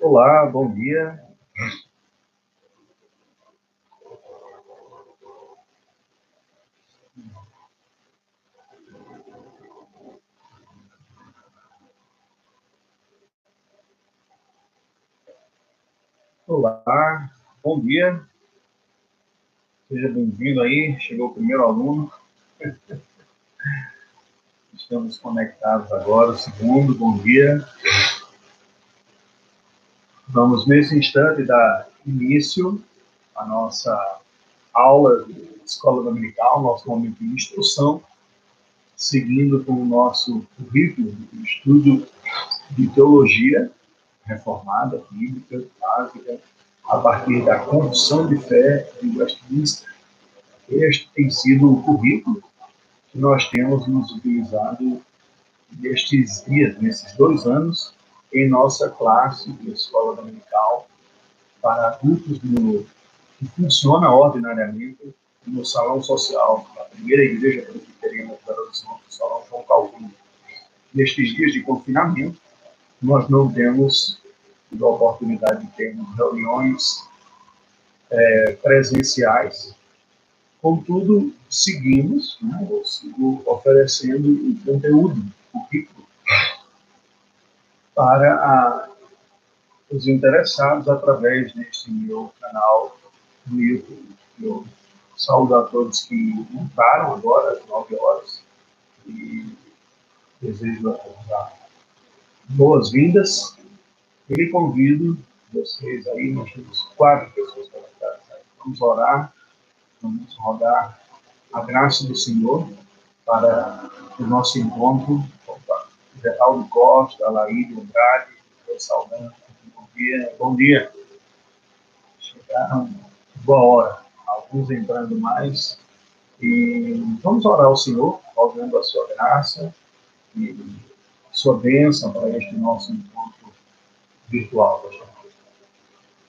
Olá, bom dia. Olá, bom dia. Seja bem-vindo aí. Chegou o primeiro aluno. Estamos conectados agora. O segundo, bom dia. Vamos, nesse instante, dar início à nossa aula de escola dominical, nosso momento de instrução, seguindo com o nosso currículo de estudo de teologia reformada, bíblica, básica, a partir da Confissão de Fé de Westminster. Este tem sido o currículo que nós temos nos utilizado nestes dias, nesses dois anos, em nossa classe de escola dominical para adultos no, que funciona ordinariamente no salão social da primeira igreja de Belo Horizonte, o salão João Calvino. Nestes dias de confinamento, nós não temos a oportunidade de termos reuniões é, presenciais. Contudo, seguimos, né, sigo oferecendo o conteúdo, o currículo, para a, os interessados através deste meu canal no YouTube. Eu saúdo a todos que entraram agora às 9 horas e desejo dar boas-vindas e convido, vocês aí, nós temos quatro pessoas conectadas aí. Vamos orar, vamos rogar a graça do Senhor para o nosso encontro. Geraldo Costa, Laíde Andrade, saudando. Bom dia. Bom dia. Chegaram boa hora, alguns entrando mais. E vamos orar ao Senhor, rogando a sua graça e sua bênção para este nosso encontro virtual.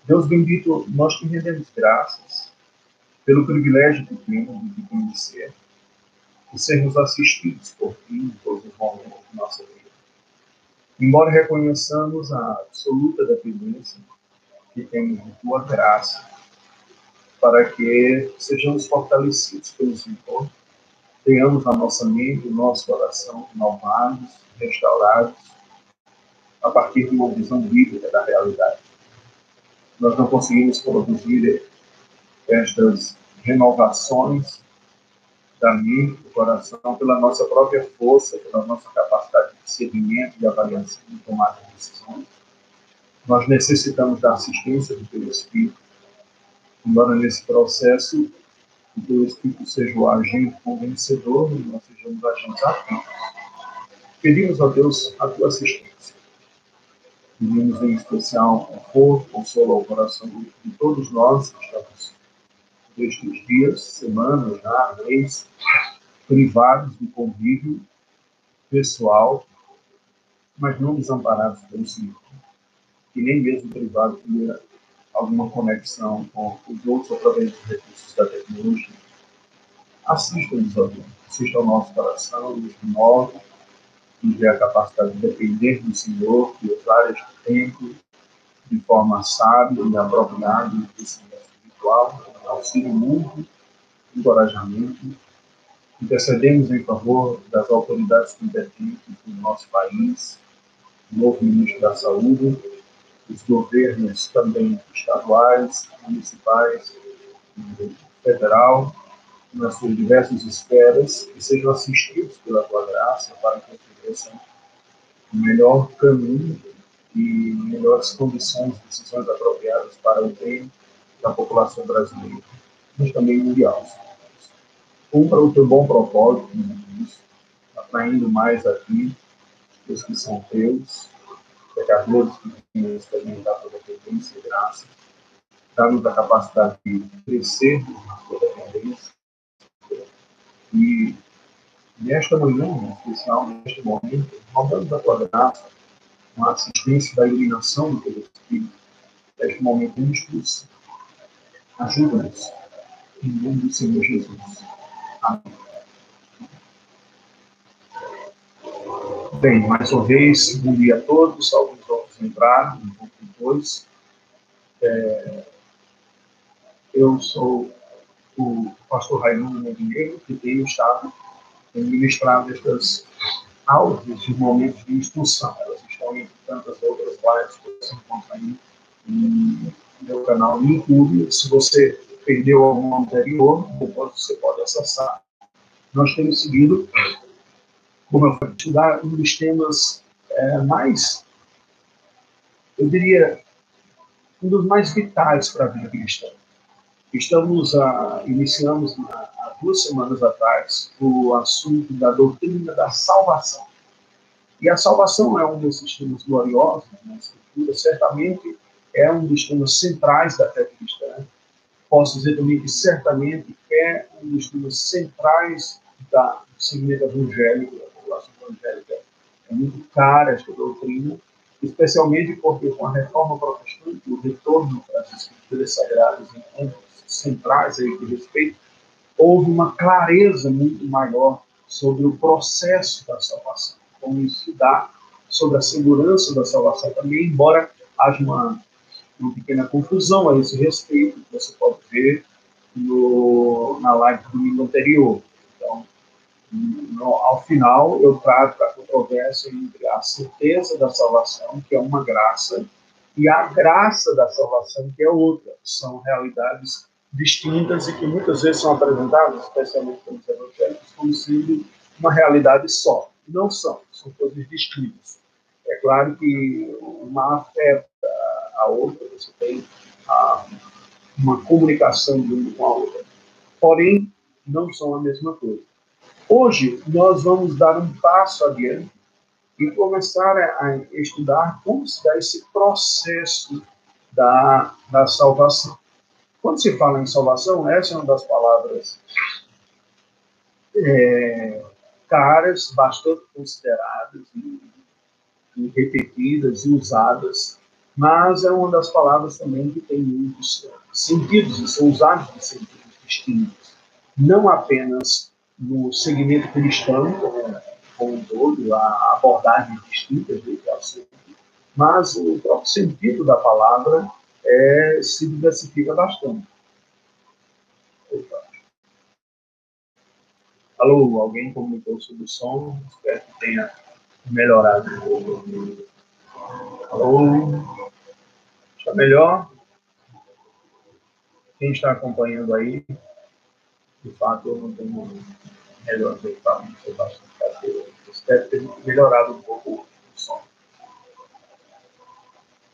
Deus bendito, nós te rendemos graças pelo privilégio que temos de te conhecer e sermos assistidos por ti em todos os momentos de nossa vida. Embora reconheçamos a absoluta dependência que temos de tua graça, para que sejamos fortalecidos pelo Senhor, tenhamos a nossa mente, o nosso coração renovados, restaurados a partir de uma visão bíblica da realidade. Nós não conseguimos produzir estas renovações da mente, do coração, pela nossa própria força, pela nossa capacidade de seguimento, de avaliação, de tomada de decisões. Nós necessitamos da assistência do Teu Espírito, embora nesse processo o Teu Espírito seja o agente convencedor e nós sejamos agentes ativos. Pedimos a Deus a Tua assistência Pedimos em especial conforto, consolo ao coração de todos nós que estamos nestes dias, semanas, já, mês, privados do convívio pessoal, mas não desamparados pelo Senhor. Que nem mesmo privado tenha alguma conexão com os outros através dos recursos da tecnologia. Assista-nos, ó Deus. Assista ao nosso coração, nos renove, nos dê a capacidade de depender do Senhor, de usar este tempo de forma sábia e apropriada no crescimento espiritual, auxílio mútuo, encorajamento. Intercedemos em favor das autoridades competentes do nosso país, novo ministro da Saúde, os governos também estaduais, municipais, federal, nas suas diversas esferas, que sejam assistidos pela tua graça para que ofereçam o melhor caminho e melhores condições, decisões apropriadas para o bem da população brasileira, mas também mundial. Cumpra o teu bom propósito atraindo mais aqui os que são teus, pecadores que têm experimentado a dependência e graça, dá-nos a capacidade de crescer na sua dependência e nesta manhã, em especial neste momento, rogamos a tua graça, uma assistência da iluminação do teu Espírito, neste momento instrução. Ajuda-nos, em nome do Senhor Jesus. Amém. Bem, mais uma vez, bom dia a todos, alguns outros entraram, um pouco depois. É, eu sou o pastor Raimundo Montenegro, que tenho estado ministrando estas aulas, esses momentos de instrução. Elas estão em tantas outras lives que você encontra aí no meu canal no YouTube. Se você perdeu algum anterior, você pode acessar. Nós temos seguido, como eu falei, estudar um dos temas é, mais, eu diria, um dos mais vitais para a vida cristã. Estamos a, iniciamos há duas semanas atrás o assunto da doutrina da salvação. E a salvação é um desses temas gloriosos na Escritura, certamente é um dos temas centrais da fé cristã. Posso dizer também que certamente é um dos temas centrais da, segmento evangélico, população evangélica. É muito cara esta doutrina, especialmente porque com a reforma protestante, o retorno para as escrituras sagradas em pontos centrais aí de respeito, houve uma clareza muito maior sobre o processo da salvação, como dá sobre a segurança da salvação também, embora haja uma, uma pequena confusão a esse respeito, que você pode ver no, na live do domingo anterior. Ao final, eu trato a controvérsia entre a certeza da salvação, que é uma graça, e a graça da salvação, que é outra. São realidades distintas e que muitas vezes são apresentadas, especialmente pelos evangélicos, como sendo uma realidade só. Não são, são coisas distintas. É claro que uma afeta a outra, você tem a, uma comunicação de uma com a outra. Porém, não são a mesma coisa. Hoje, nós vamos dar um passo adiante e começar a estudar como se dá esse processo da, da salvação. Quando se fala em salvação, essa é uma das palavras é, caras, bastante consideradas e, e repetidas e usadas, mas é uma das palavras também que tem muitos sentidos e são usados de sentidos distintos. Não apenas no segmento cristão, como um todo, a abordagem distinta desse assunto, mas o próprio sentido da palavra é, se diversifica bastante. Alô, alguém comunicou sobre o som? Espero que tenha melhorado um pouco. Alô? Está melhor? Quem está acompanhando aí? De fato, eu não tenho melhor equipamento, eu bastante Espero ter melhorado um pouco o som.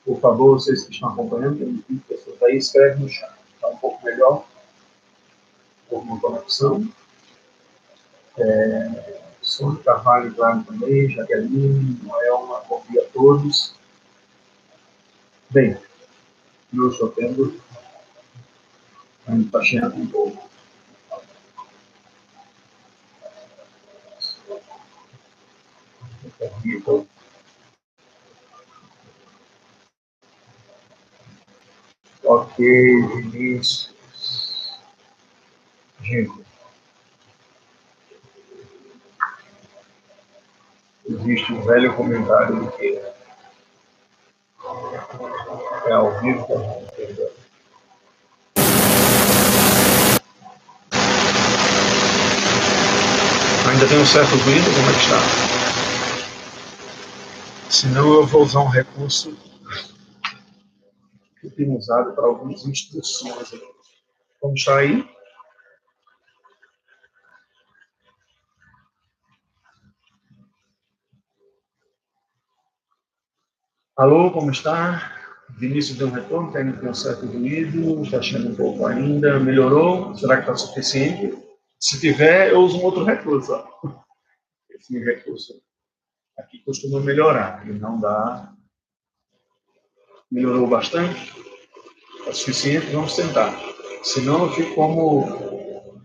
Por favor, vocês que estão acompanhando, tem 20 pessoas aí, escreve no chat. Está um pouco melhor. Por uma conexão. É, Sônia Carvalho, claro, também, Jaqueline, Noelma, bom dia a todos. Bem, não estou tendo, ainda está cheando um pouco. Então, Ok, Vinícius. Digo. Existe um velho comentário de que é ao vivo Ainda tem um certo ruído, como é que está? Senão eu vou usar um recurso que tenho usado para algumas instruções. Vamos aí? Alô, como está? Vinícius deu um retorno, tem um certo ruído, está achando um pouco ainda. Melhorou? Será que está suficiente? Se tiver, eu uso um outro recurso. Ó. Esse recurso aqui costuma melhorar, ele não dá melhorou bastante? É suficiente? Vamos tentar. Senão eu fico como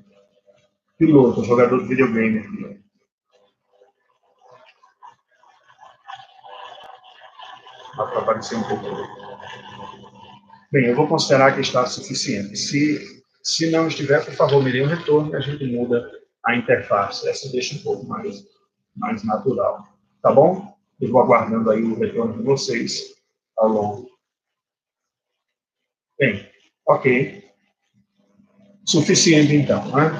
piloto, jogador de videogame aqui. Dá para aparecer um pouco. Bem, eu vou considerar que está suficiente. Se, se não estiver, por favor, me dê um retorno e a gente muda a interface. Essa deixa um pouco mais, mais natural. Tá bom? Eu vou aguardando aí o retorno de vocês ao longo Bem, ok. Suficiente, então, né?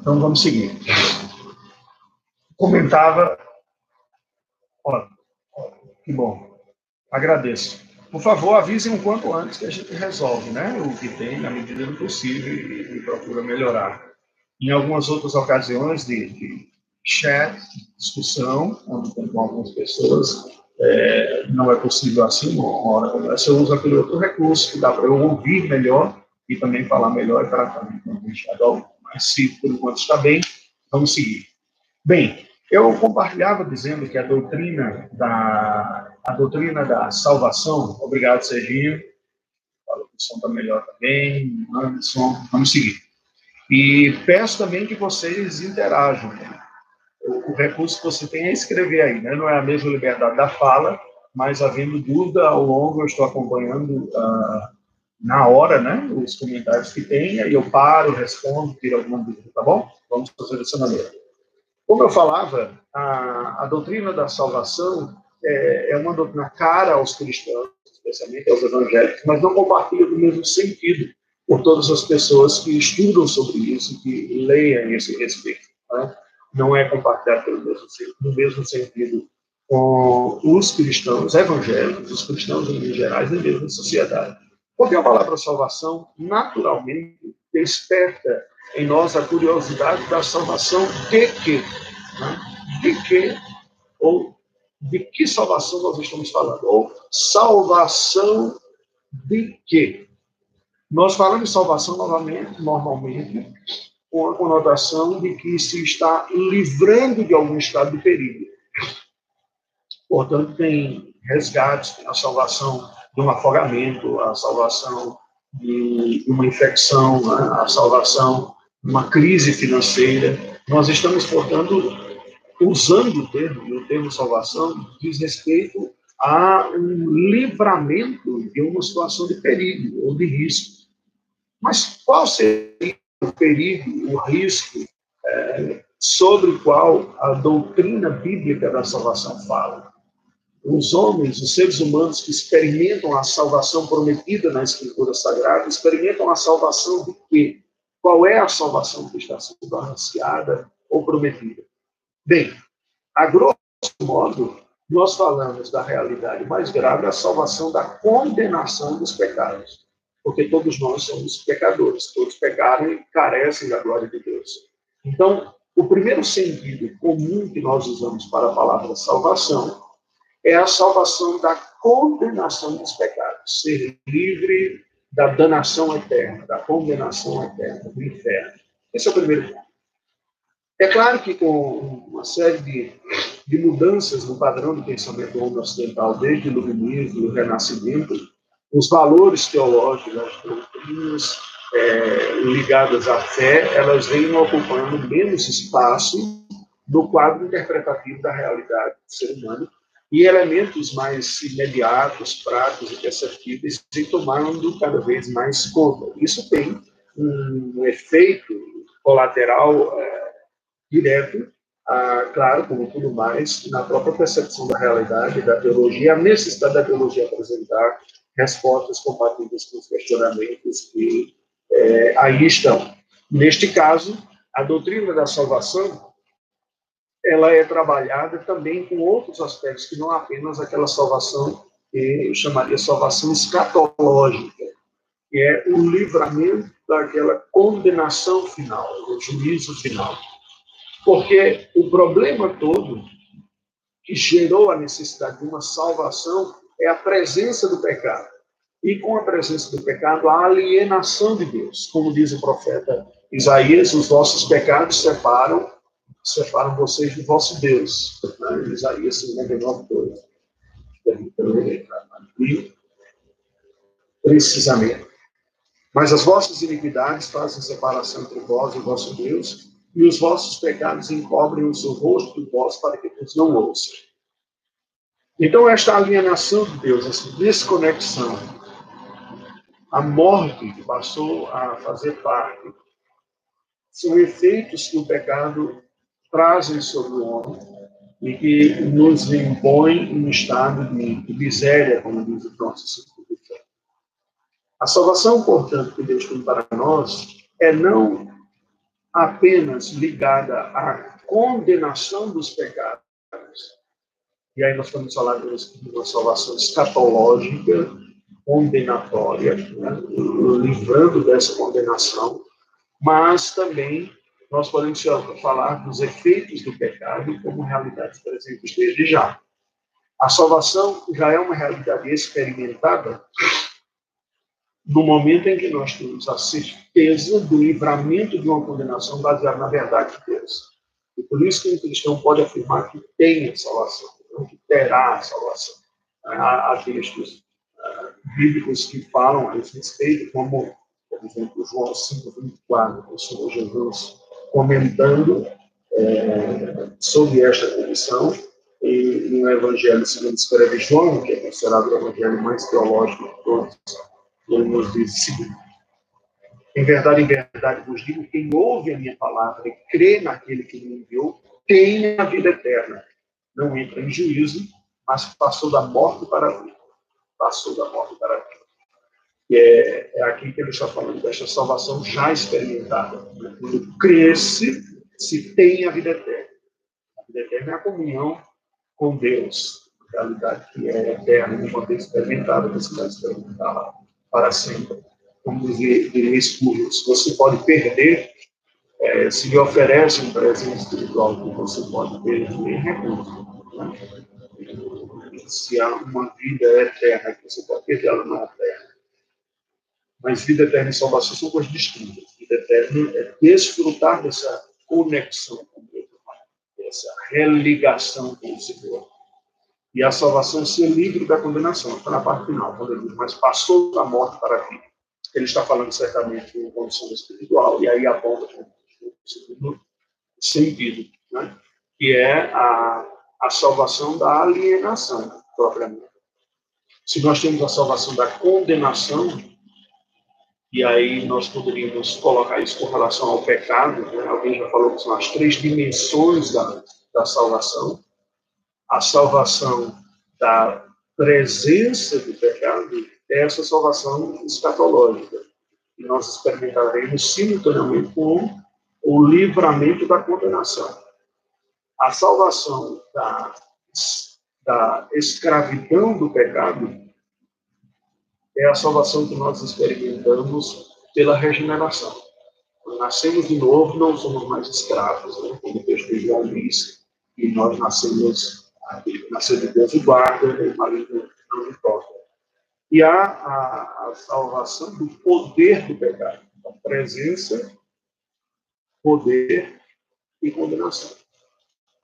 Então, vamos seguir. Comentava... Ó, que bom. Agradeço. Por favor, avisem um quanto antes que a gente resolve, né? O que tem, na medida do possível, e, e procura melhorar. Em algumas outras ocasiões de, de chat, discussão, com algumas pessoas, é, não é possível assim, uma hora conversa, eu uso aquele outro recurso que dá para eu ouvir melhor e também falar melhor e também não deixar algo. Mas se por enquanto está bem, vamos seguir. Bem, eu compartilhava dizendo que a doutrina da a doutrina da salvação, obrigado Serginho, fala que o som está melhor também, Anderson, vamos seguir. E peço também que vocês interajam. O, recurso que você tem é escrever aí, né? não é a mesma liberdade da fala, mas havendo dúvida ao longo, eu estou acompanhando uh, na hora, né, os comentários que tem, aí eu paro, respondo, tiro alguma dúvida, tá bom? Vamos fazer dessa maneira. Como eu falava, a, a doutrina da salvação é, é, uma doutrina cara aos cristãos, especialmente aos evangélicos, mas não compartilha do mesmo sentido por todas as pessoas que estudam sobre isso, que leiam esse respeito. Né? Não é compartilhado pelo mesmo, no mesmo sentido com os cristãos evangélicos, os cristãos em geral, e mesmo a sociedade. Porque a palavra salvação, naturalmente, desperta em nós a curiosidade da salvação de quê? Né? De quê? Ou de que salvação nós estamos falando? Ou salvação de quê? Nós falamos de salvação novamente, normalmente, com a conotação de que se está livrando de algum estado de perigo. Portanto, tem resgates, tem a salvação de um afogamento, a salvação de uma infecção, né? a salvação de uma crise financeira. Nós estamos, portanto, usando o termo, o termo salvação diz respeito a um livramento de uma situação de perigo ou de risco. Mas qual seria o perigo, o risco é, sobre o qual a doutrina bíblica da salvação fala? os homens, os seres humanos que experimentam a salvação prometida na Escritura Sagrada, experimentam a salvação de quê? Qual é a salvação que está sendo anunciada ou prometida? Bem, a grosso modo, nós falamos da realidade mais grave, a salvação da condenação dos pecados. Porque todos nós somos pecadores, todos pecaram e carecem da glória de Deus. Então, o primeiro sentido comum que nós usamos para a palavra salvação é a salvação da condenação dos pecados, ser livre da danação eterna, da condenação eterna, do inferno. Esse é o primeiro ponto. É claro que com uma série de, de mudanças no padrão pensamento do homem ocidental, desde o iluminismo e o renascimento, os valores teológicos, as doutrinas é, ligadas à fé, elas vêm ocupando menos espaço no quadro interpretativo da realidade do ser humano e elementos mais imediatos, práticos e perceptíveis vêm tomando cada vez mais conta. Isso tem um efeito colateral é, direto, ah, claro, como tudo mais, na própria percepção da realidade, da teologia, a necessidade da teologia apresentar respostas compatíveis com os questionamentos que é, aí estão. Neste caso, a doutrina da salvação ela é trabalhada também com outros aspectos, que não apenas aquela salvação que eu chamaria salvação escatológica, que é o livramento daquela condenação final, o juízo final. Porque o problema todo que gerou a necessidade de uma salvação é a presença do pecado. E com a presença do pecado, a alienação de Deus. Como diz o profeta Isaías, os vossos pecados separam separam vocês do vosso Deus. Né? Isaías 59, 2. E, precisamente. Mas as vossas iniquidades fazem separação entre vós e o vosso Deus, e os vossos pecados encobrem o seu rosto de vós para que vos não ouçam. Então, esta alienação de Deus, essa desconexão, a morte que passou a fazer parte, são efeitos que o pecado trazem sobre o homem e que nos impõe um estado de, miséria, como diz o nosso A salvação, portanto, que Deus tem para nós é não apenas ligada à condenação dos pecados. E aí nós estamos falando de uma salvação escatológica, condenatória, né? livrando dessa condenação, mas também nós podemos falar dos efeitos do pecado como realidades presentes desde já. A salvação já é uma realidade experimentada no momento em que nós temos a certeza do livramento de uma condenação baseada na verdade de Deus. E por isso que um cristão pode afirmar que tem a salvação, que terá a salvação. Há, há textos uh, bíblicos que falam a esse respeito, como, por exemplo, João 5, 24, o Senhor Jesus comentando é, sobre esta condição, e no Evangelho segundo escreve João, que é considerado o evangelho mais teológico de todos, ele nos diz o seguinte: Em verdade, em verdade vos digo: quem ouve a minha palavra e crê naquele que me enviou, tem a vida eterna. Não entra em juízo, mas passou da morte para a vida. Passou da morte para a vida. E é, é aqui que ele está falando desta salvação já experimentada. Quando cresce, se tem a vida eterna. A vida eterna é a comunhão com Deus, realidade que é eterna, uma vez experimentada, você vai experimentar para sempre. Como diria Spurgeon, você pode perder, é, se lhe oferece um presente espiritual que você pode perder, nem recurso. Né? Se há uma vida eterna que você pode perder, ela não é eterna. Mas vida eterna e salvação são coisas distintas. Vida eterna é desfrutar dessa conexão com Deus, essa religação com o Senhor. E a salvação é ser livre da condenação. Está na parte final, quando ele diz, mas passou da morte para a vida. Ele está falando certamente de condição espiritual, e aí aponta para o segundo sentido, né? que é a, a salvação da alienação, propriamente. Se nós temos a salvação da condenação, e aí nós poderíamos colocar isso com relação ao pecado, né? alguém já falou que são as três dimensões da, da salvação. A salvação da presença do pecado é essa salvação escatológica, que nós experimentaremos simultaneamente com o livramento da condenação. A salvação da, da escravidão do pecado é a salvação que nós experimentamos pela regeneração. Nascemos de novo, não somos mais escravos, né? como o texto de diz, e nós nascemos, nasceu de Deus e guarda, e marido não importa. E há a, a salvação do poder do pecado, a presença, poder e condenação.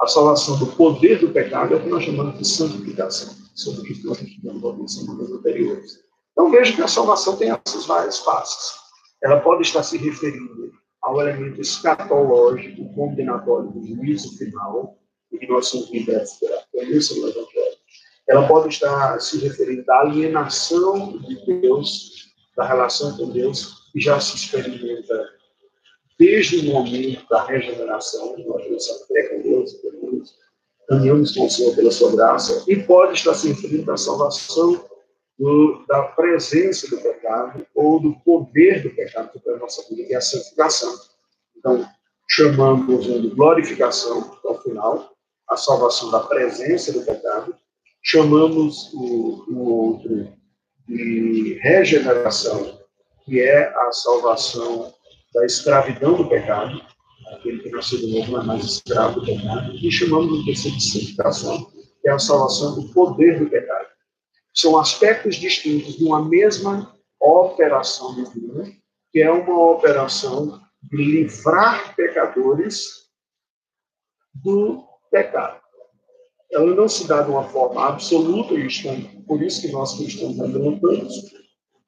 A salvação do poder do pecado é o que nós chamamos de santificação, sobre isso nós estudamos algumas semanas anteriores. Então veja que a salvação tem essas várias faces. Ela pode estar se referindo ao elemento escatológico, condenatório do juízo final, e que nós somos libertos pela premissa do Evangelho. Ela pode estar se referindo à alienação de Deus, da relação com Deus, que já se experimenta desde o momento da regeneração, nós nossa fé com Deus, caminhamos com o Senhor pela sua graça, e pode estar se referindo à salvação do, da presença do pecado ou do poder do pecado sobre a nossa vida, que é a santificação. Então, chamamos de glorificação, ao final, a salvação da presença do pecado, chamamos o, o outro de regeneração, que é a salvação da escravidão do pecado, aquele que nasceu de novo não é mais escravo do pecado, e chamamos de santificação, que é a salvação do poder do pecado são aspectos distintos de uma mesma operação divina, que é uma operação de livrar pecadores do pecado. Ela não se dá de uma forma absoluta, e por isso que nós cristãos ainda lutamos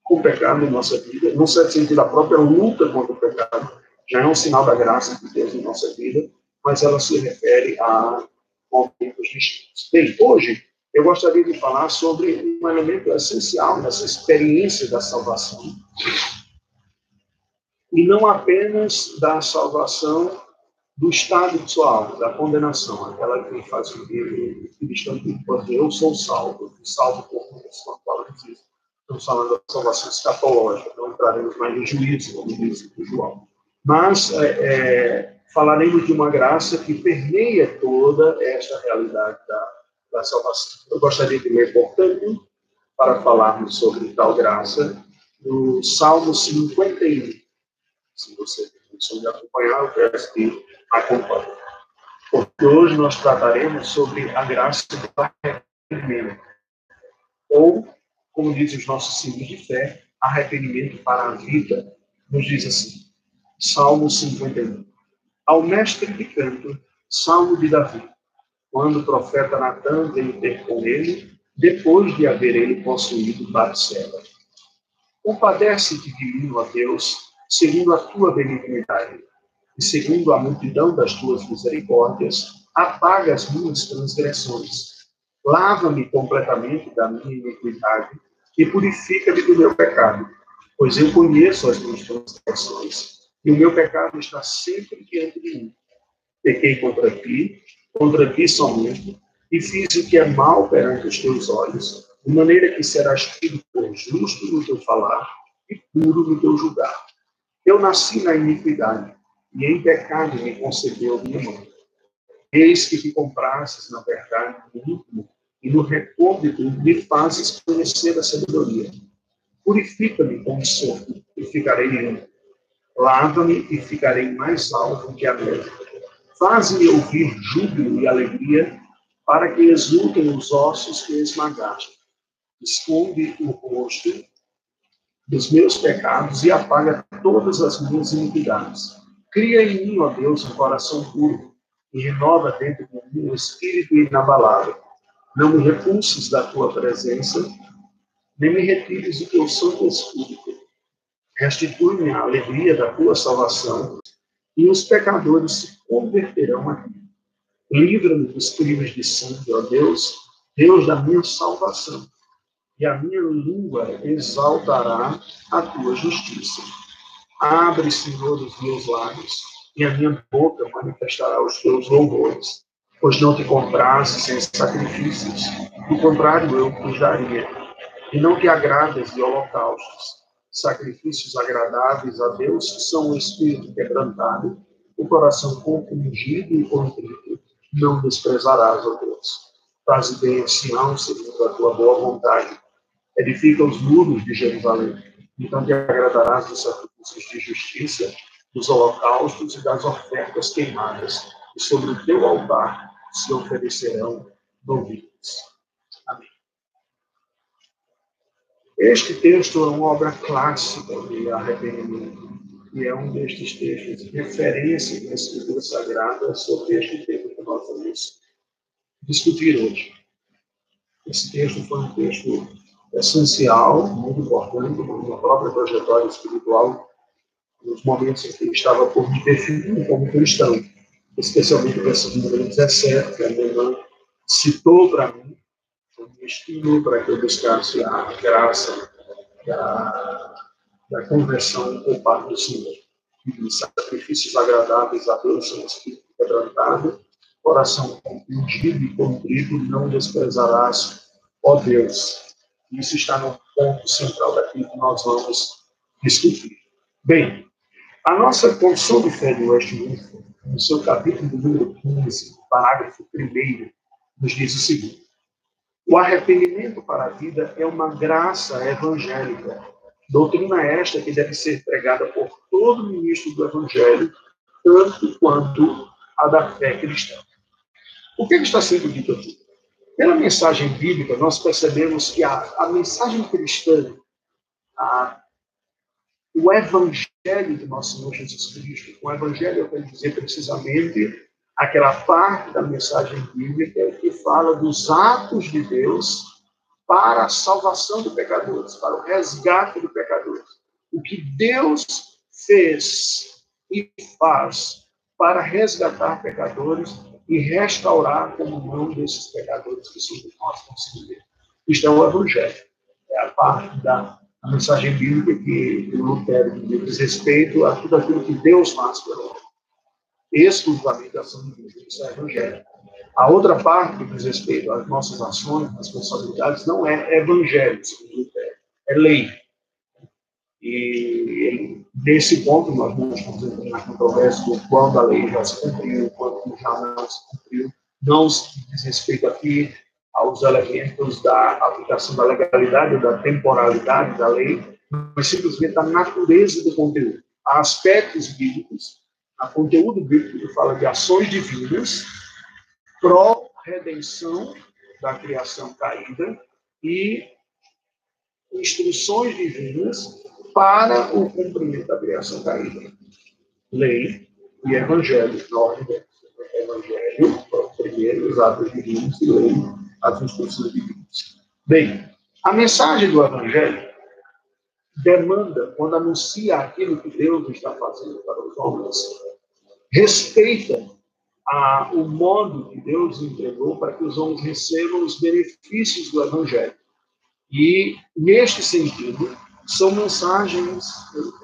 com o pecado na nossa vida, no certo sentido, a própria luta contra o pecado já é um sinal da graça de Deus em nossa vida, mas ela se refere a momentos distintos. Bem, hoje eu gostaria de falar sobre um elemento essencial nessa experiência da salvação. E não apenas da salvação do estado pessoal, da condenação, aquela que faz que o cristão pode dizer, eu sou salvo, salvo por quando falamos isso. Estamos falando da salvação escatológica, não entraremos mais no juízo, como diz o João. Mas é, é, falaremos de uma graça que permeia toda esta realidade da, da salvação. Eu gostaria de ler, portanto, para falarmos sobre tal graça, no Salmo 51. Se você de acompanhar, o verso que acompanha. Porque hoje nós trataremos sobre a graça do arrependimento. Ou, como dizem os nossos símbolos de fé, arrependimento para a vida. Nos diz assim, Salmo 51. Ao mestre de canto, Salmo de Davi. Quando o profeta Natan veio ter com ele, depois de haver ele possuído Batseba. Compadece-te de mim, ó Deus, segundo a tua benignidade, e segundo a multidão das tuas misericórdias, apaga as minhas transgressões. Lava-me completamente da minha iniquidade e purifica-me do meu pecado, pois eu conheço as minhas transgressões, e o meu pecado está sempre diante de mim. Pequei contra ti, contra ti somente, e fiz o que é mal perante os teus olhos, de maneira que serás tido por justo no teu falar e puro no teu julgar. Eu nasci na iniquidade, e em pecado me concedeu minha mão. Eis que te comprasses, na verdade, no íntimo, e no recôndito me fazes conhecer a sabedoria. Purifica-me com o e ficarei limpo. Lava-me e ficarei mais alto que a neve. Faz-me ouvir júbilo e alegria, para que exultem os ossos que esmagaste. Esconde o rosto dos meus pecados e apaga todas as minhas iniquidades. Cria em mim, ó Deus, um coração puro e renova dentro de mim um espírito inabalável. Não me repulses da tua presença, nem me retires o teu santo espírito. Restitui-me a alegria da tua salvação e os pecadores se converterão a. Livra-me dos crimes de sangue, ó Deus, Deus da minha salvação, e a minha língua exaltará a tua justiça. Abre, Senhor, os meus lábios, e a minha boca manifestará os teus louvores, pois não te comprases em sacrifícios, do contrário eu te daria. E não te agradas de holocaustos, sacrifícios agradáveis a Deus são o espírito quebrantado, o coração compungido e contrito, não desprezarás, ó Deus. Faze bem a Sião, segundo a tua boa vontade. Edifica os muros de Jerusalém. Então te agradarás dos sacrifícios de justiça, dos holocaustos e das ofertas queimadas. E sobre o teu altar se oferecerão novilhas. Amém. Este texto é uma obra clássica de arrependimento e é um destes textos de referência da Escritura Sagrada sobre este tema que nós vamos discutir hoje. Esse texto foi um texto essencial, muito importante, na própria trajetória espiritual, nos momentos em que ele estava por me definir como cristão, especialmente o versículo número 17, que a minha irmã citou para mim, como estímulo para que eu buscasse a graça da da conversão por parte do Senhor. E sacrifícios agradáveis a Deus são espírito quebrantado, coração compungido e contrito não desprezarás, ó Deus. Isso está no ponto central daquilo que nós vamos discutir. Bem, a nossa Confissão de Fé de Westminster, no seu capítulo número 15, parágrafo 1, nos diz o seguinte: O arrependimento para a vida é uma graça evangélica Doutrina esta que deve ser pregada por todo ministro do Evangelho, tanto quanto a da fé cristã. O que, está sendo dito aqui? Pela mensagem bíblica, nós percebemos que a, a mensagem cristã, a, o Evangelho de nosso Senhor Jesus Cristo, o Evangelho, eu quero dizer precisamente aquela parte da mensagem bíblica que fala dos atos de Deus para a salvação de pecadores, para o resgate de pecadores. O que Deus fez e faz para resgatar pecadores e restaurar a comunhão desses pecadores que somos nós conseguimos. Isto é o Evangelho. É a parte da a mensagem bíblica que o Lutero diz respeito a tudo aquilo que Deus faz pelo homem. Exclusivamente a ação de Deus. Isso é o Evangelho. A outra parte que diz respeito às nossas ações, responsabilidades, não é evangelho, segundo é lei. E nesse ponto nós não estamos na controvérsia do quando a lei já se cumpriu, quando já não se cumpriu. Não se diz respeito aqui aos elementos da aplicação da legalidade, da temporalidade da lei, mas simplesmente a natureza do conteúdo. Há aspectos bíblicos, há conteúdo bíblico que fala de ações divinas, pró-redenção da criação caída e instruções divinas para o cumprimento da criação caída. Lei e evangelho, na ordem Evangelho, primeiro os atos divinos e lei, as instruções divinas. Bem, a mensagem do evangelho demanda, quando anuncia aquilo que Deus está fazendo para os homens, respeita a, o modo que Deus entregou para que os homens recebam os benefícios do Evangelho. E, neste sentido, são mensagens,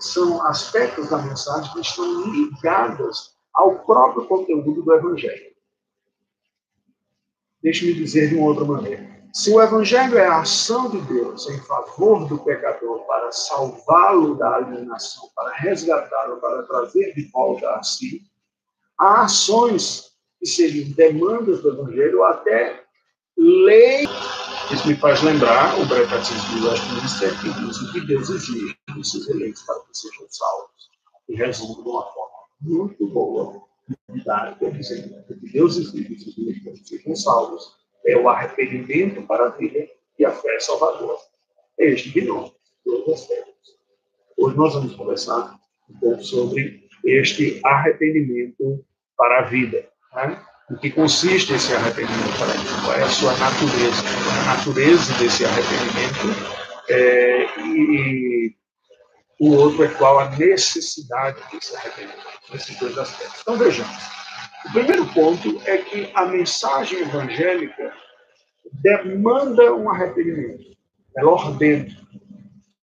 são aspectos da mensagem que estão ligados ao próprio conteúdo do Evangelho. Deixe-me dizer de uma outra maneira. Se o Evangelho é a ação de Deus em favor do pecador para salvá-lo da alienação, para resgatá-lo, para trazer de volta a si, há ações que seriam demandas do Evangelho, ou até lei. Isso me faz lembrar o catecismo de Westminster, que diz que Deus exige dos seus eleitos para que sejam salvos. E resume de uma forma muito boa, didática, dizendo o que Deus exige dos seus eleitos para que sejam salvos é o arrependimento para a vida e a fé salvadora. É este binômio, todos os aspectos. Hoje nós vamos conversar um pouco sobre este arrependimento para a vida. Né? O que consiste esse arrependimento para a vida? Qual é a sua natureza? É a natureza desse arrependimento? É, e o outro é qual a necessidade desse arrependimento. Esses dois aspectos. Então vejamos. O primeiro ponto é que a mensagem evangélica demanda um arrependimento. Ela ordena,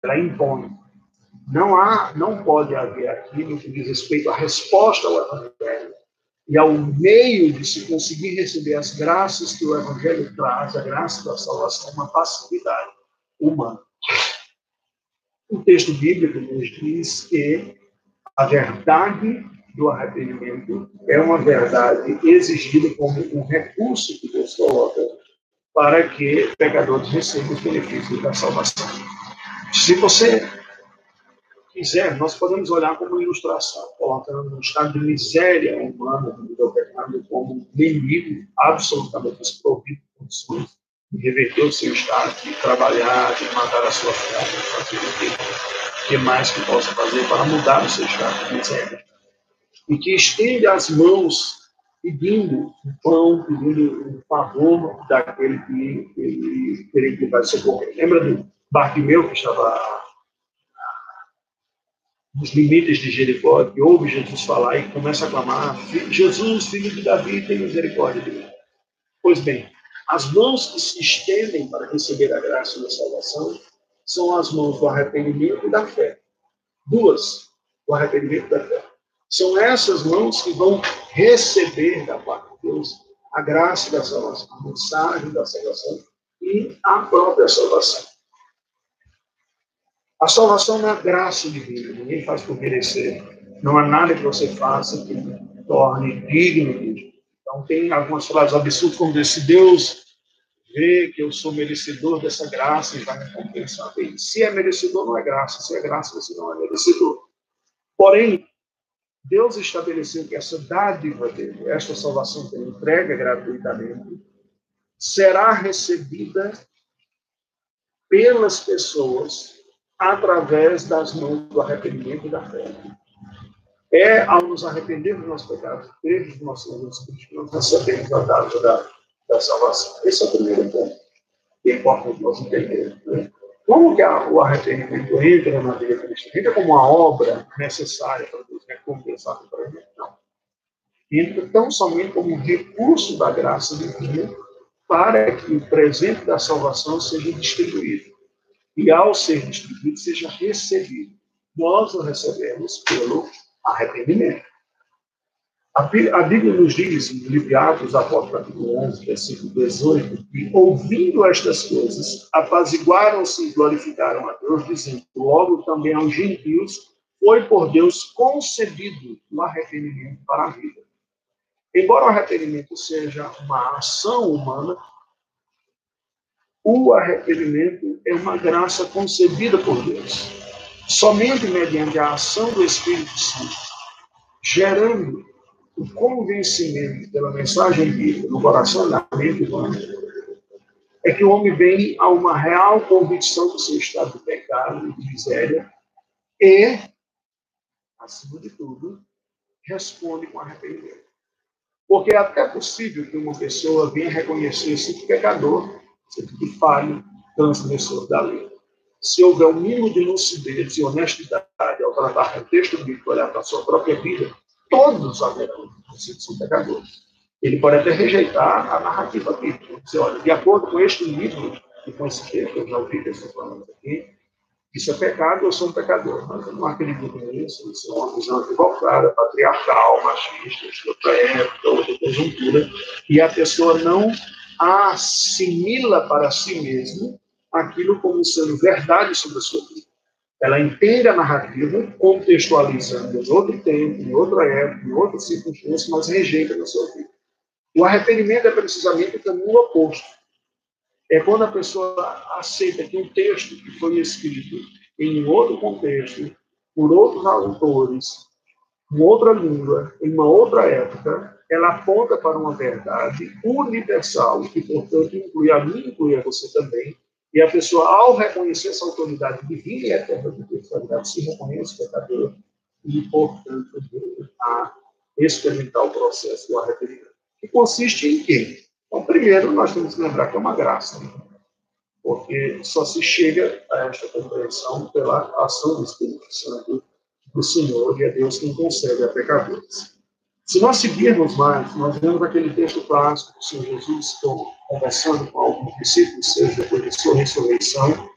ela impõe. Não há, não pode haver aqui no que diz respeito à resposta ao evangelho e ao meio de se conseguir receber as graças que o evangelho traz, a graça da salvação, uma passividade humana. O texto bíblico nos diz que a verdade do arrependimento é uma verdade exigida como um recurso que Deus coloca para que pecadores recebam os benefícios da salvação. Se você quiser, nós podemos olhar como ilustração, colocando um estado de miséria humana do pecado como um inimigo absolutamente desprovido de condições reverter o seu estado, de trabalhar, de matar a sua fome, fazer o que mais que possa fazer para mudar o seu estado miséria e que estende as mãos pedindo um pão, pedindo um favor daquele que ele, ele que vai socorrer. Lembra do Bartimeu que estava nos limites de Jericó, que ouve Jesus falar e começa a clamar: Jesus, filho de Davi, tem misericórdia de mim. Pois bem, as mãos que se estendem para receber a graça da salvação são as mãos do arrependimento e da fé. Duas, o arrependimento e da fé. São essas mãos que vão receber da parte de Deus a graça da salvação, a mensagem da salvação e a própria salvação. A salvação não é graça divina, ninguém faz por merecer. Não há nada que você faça que torne digno disso. Então, tem algumas frases absurdas, como dizer, se Deus vê que eu sou merecedor dessa graça, ele vai me compensar. Bem, se é merecedor, não é graça. Se é graça, você não é merecedor. Porém, Deus estabeleceu que essa dádiva dele, esta salvação que ele entrega gratuitamente, será recebida pelas pessoas através das mãos do arrependimento e da fé. É ao nos arrepender dos nossos pecados, crer dos nossos erros, que nós recebemos a dádiva da, da salvação. Esse é o primeiro ponto que é importante nós entendermos. Né? Como que o arrependimento entra na vida cristã? Entra como uma obra necessária para Deus, recompensar né? para Deus? Não. Entra tão somente como um recurso da graça divina para que o presente da salvação seja distribuído. E ao ser distribuído, seja recebido. Nós o recebemos pelo arrependimento. A Bíblia nos diz, em livro apóstolo capítulo 11, versículo 18, que, ouvindo estas coisas, apaziguaram-se e glorificaram a Deus, dizendo, logo também aos gentios foi por Deus concebido o arrependimento para a vida. Embora o arrependimento seja uma ação humana, o arrependimento é uma graça concebida por Deus. Somente mediante a ação do Espírito Santo, gerando o convencimento pela mensagem bíblica no coração da mente humana, é que o homem vem a uma real convicção do seu estado de pecado e de miséria e, acima de tudo, responde com arrependimento. Porque é até possível que uma pessoa venha reconhecer-se pecador, de falho, transgressor da lei. Se houver um mínimo de lucidez e honestidade ao tratar o texto bíblico, olhar para a sua própria vida, todos haverão sido são pecadores. Ele pode até rejeitar a narrativa bíblica. Dizer, olha, de acordo com este livro e com esse texto, eu já ouvi pessoas falando aqui, isso é pecado, eu sou um pecador. Mas eu não acredito nisso, isso é uma visão equivocada, patriarcal, machista, de outra época, outra conjuntura, e a pessoa não assimila para si mesmo aquilo como sendo verdade sobre a sua vida. Ela entende a narrativa, contextualizando em outro tempo, em outra época, em outra circunstância, mas rejeita na sua vida. O arrependimento é precisamente o caminho oposto. É quando a pessoa aceita que um texto que foi escrito em outro contexto, por outros autores, em outra língua, em uma outra época, ela aponta para uma verdade universal, que, portanto, inclui a mim, inclui a você também, e a pessoa, ao reconhecer essa autoridade divina e eterna de Deus, se reconhece pecador e, portanto, a experimentar o processo do arrependimento. Que consiste em quê? Então, primeiro, nós temos que lembrar que é uma graça, né? porque só se chega a esta compreensão pela ação do Espírito Santo do Senhor, e é Deus quem concede a pecadores. Se nós seguirmos mais, nós vemos aquele texto clássico do Senhor Jesus conversando com alguns discípulos seus depois de sua ressurreição,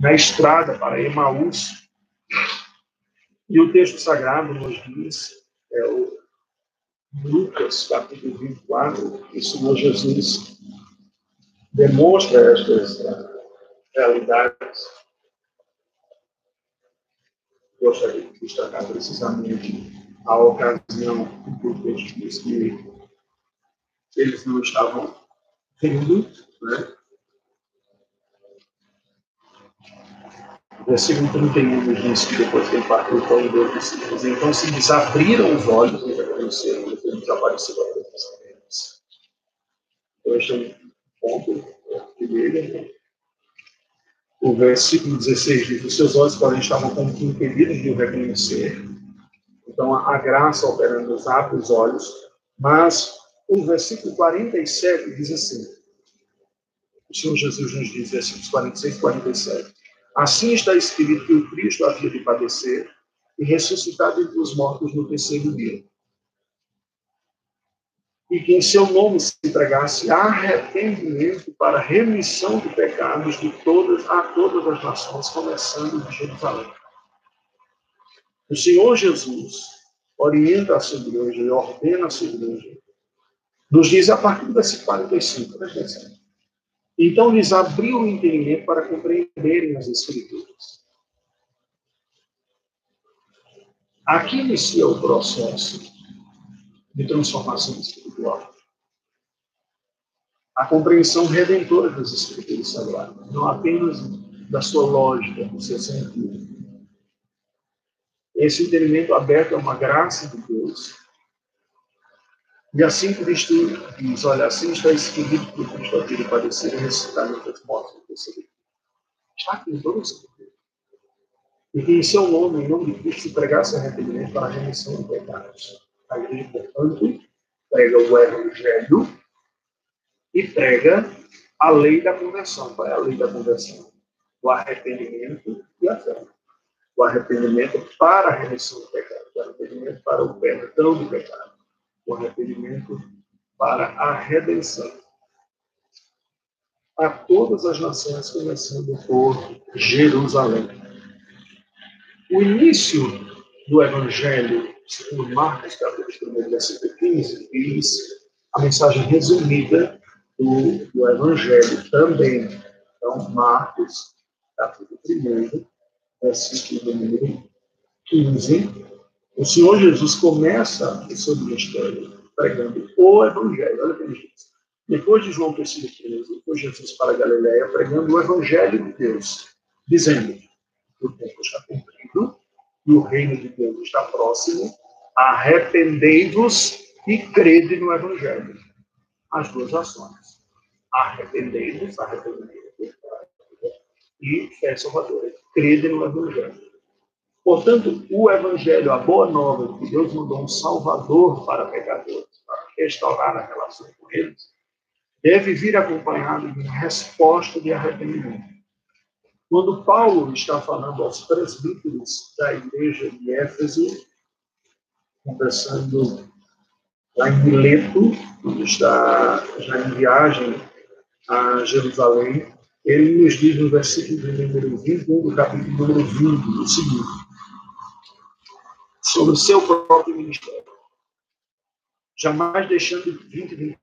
na estrada para Emaús. E o texto sagrado nos diz, é o Lucas, capítulo 24, que o Senhor Jesus demonstra estas realidades. Gostaria de destacar precisamente a ocasião em que eles não estavam rindo, né? Versículo 31 nos diz que depois que ele partiu o Deus discípulos, então se lhes abriram os olhos e reconheceram que ele desapareceu a presença Então, este é um ponto dele. O versículo 16 diz: Os seus olhos, porém, estavam como que impedidos de o reconhecer. Então, a graça operando abre os olhos, mas o versículo 47 diz assim: o Senhor Jesus nos diz, versículos 46 e 47. Assim está escrito que o Cristo havia de padecer e ressuscitado entre os mortos no terceiro dia. E que em seu nome se entregasse arrependimento para remissão de pecados de todas a todas as nações, começando de Jerusalém. O Senhor Jesus orienta a sua igreja e ordena a sua igreja. Nos diz a partir versículo 45, presta atenção. Então lhes abriu o entendimento para compreenderem as Escrituras. Aqui inicia o processo de transformação espiritual. A compreensão redentora das Escrituras Sagradas, não apenas da sua lógica, do seu sentido, esse entendimento aberto é uma graça de Deus. E assim Cristo diz, olha, assim está escrito que Cristo havia de padecer e ressuscitar entre os mortos no terceiro Está aqui em a Escritura. E que em seu nome, em nome de Cristo, se pregasse arrependimento para a remissão de pecados. A igreja, portanto, prega o Evangelho e prega a lei da conversão. Qual é a lei da conversão? O arrependimento e a fé o arrependimento para a remissão do pecado, o arrependimento para o perdão do pecado, o arrependimento para a redenção. A todas as nações, começando por Jerusalém. O início do Evangelho segundo Marcos, capítulo 1, versículo 15, diz a mensagem resumida do, do Evangelho também. Então, Marcos, capítulo 1, versículo número 15, o Senhor Jesus começa o seu ministério pregando o Evangelho. Olha o que ele diz. Depois de João ter sido preso, foi Jesus para Galiléia pregando o Evangelho de Deus, dizendo: O tempo está cumprido e o reino de Deus está próximo. Arrependei-vos e crede no Evangelho. As duas ações. Arrependei-vos, arrependei-vos e fé salvadora. Crede no Evangelho. Portanto, o Evangelho, a boa nova, que Deus mandou um Salvador para pecadores, para restaurar a relação com eles, deve vir acompanhado de uma resposta de arrependimento. Quando Paulo está falando aos presbíteros da igreja de Éfeso, conversando lá em Mileto, quando está já em viagem a Jerusalém, ele nos diz no versículo número 21 do capítulo número 20, o seguinte: sobre o seu próprio ministério. Jamais deixando 20, 20,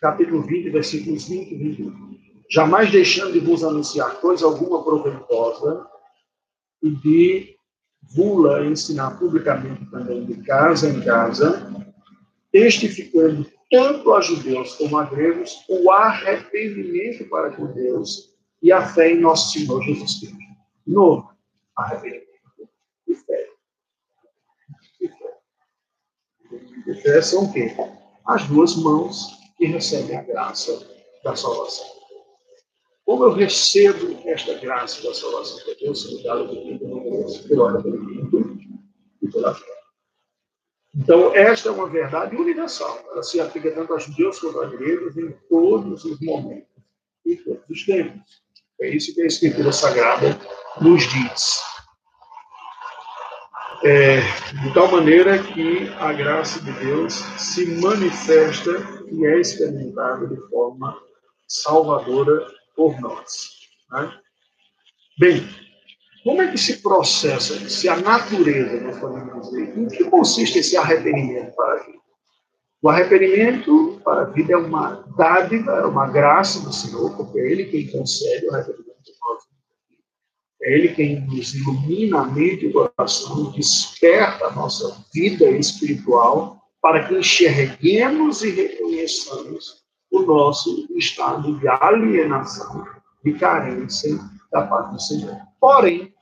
capítulo 20, versículos 20 e 21. Jamais deixando de vos anunciar coisa alguma proveitosa e de vula ensinar publicamente também de casa em casa, testificando tanto a judeus como a gregos o arrependimento para com Deus e a fé em nosso Senhor Jesus Cristo. Novo arrependimento e fé. E fé são o quê? As duas mãos que recebem a graça da salvação. Como eu recebo esta graça da salvação de Deus, sendo dada pelo arrependimento e pela fé. Então, esta é uma verdade universal. Ela se aplica tanto a judeus quanto a gregos em todos os momentos e todos os tempos. É isso que a Escritura Sagrada nos diz. É, de tal maneira que a graça de Deus se manifesta e é experimentada de forma salvadora por nós. Né? Bem, como é que se processa, se a natureza, nós podemos dizer, em que consiste esse arrependimento para a vida? O arrependimento para a vida é uma dádiva, é uma graça do Senhor, porque é Ele quem concede o arrependimento. É Ele quem nos ilumina a mente e o coração, desperta a nossa vida espiritual para que enxerguemos e reconheçamos o nosso estado de alienação, de carência da parte do Senhor. Porém,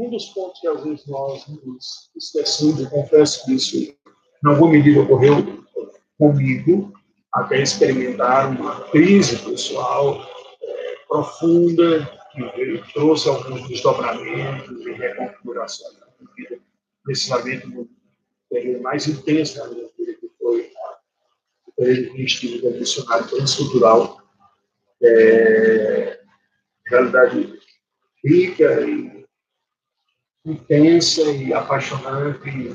um dos pontos que às vezes nós nos esquecemos, eu confesso que isso, em alguma medida, ocorreu comigo, até experimentar uma crise pessoal é, profunda, que trouxe alguns desdobramentos e reconfigurações na minha vida, precisamente no período mais intenso da minha vida, que foi o período de estudo missionário transcultural. É, realidade rica e intensa e apaixonante e,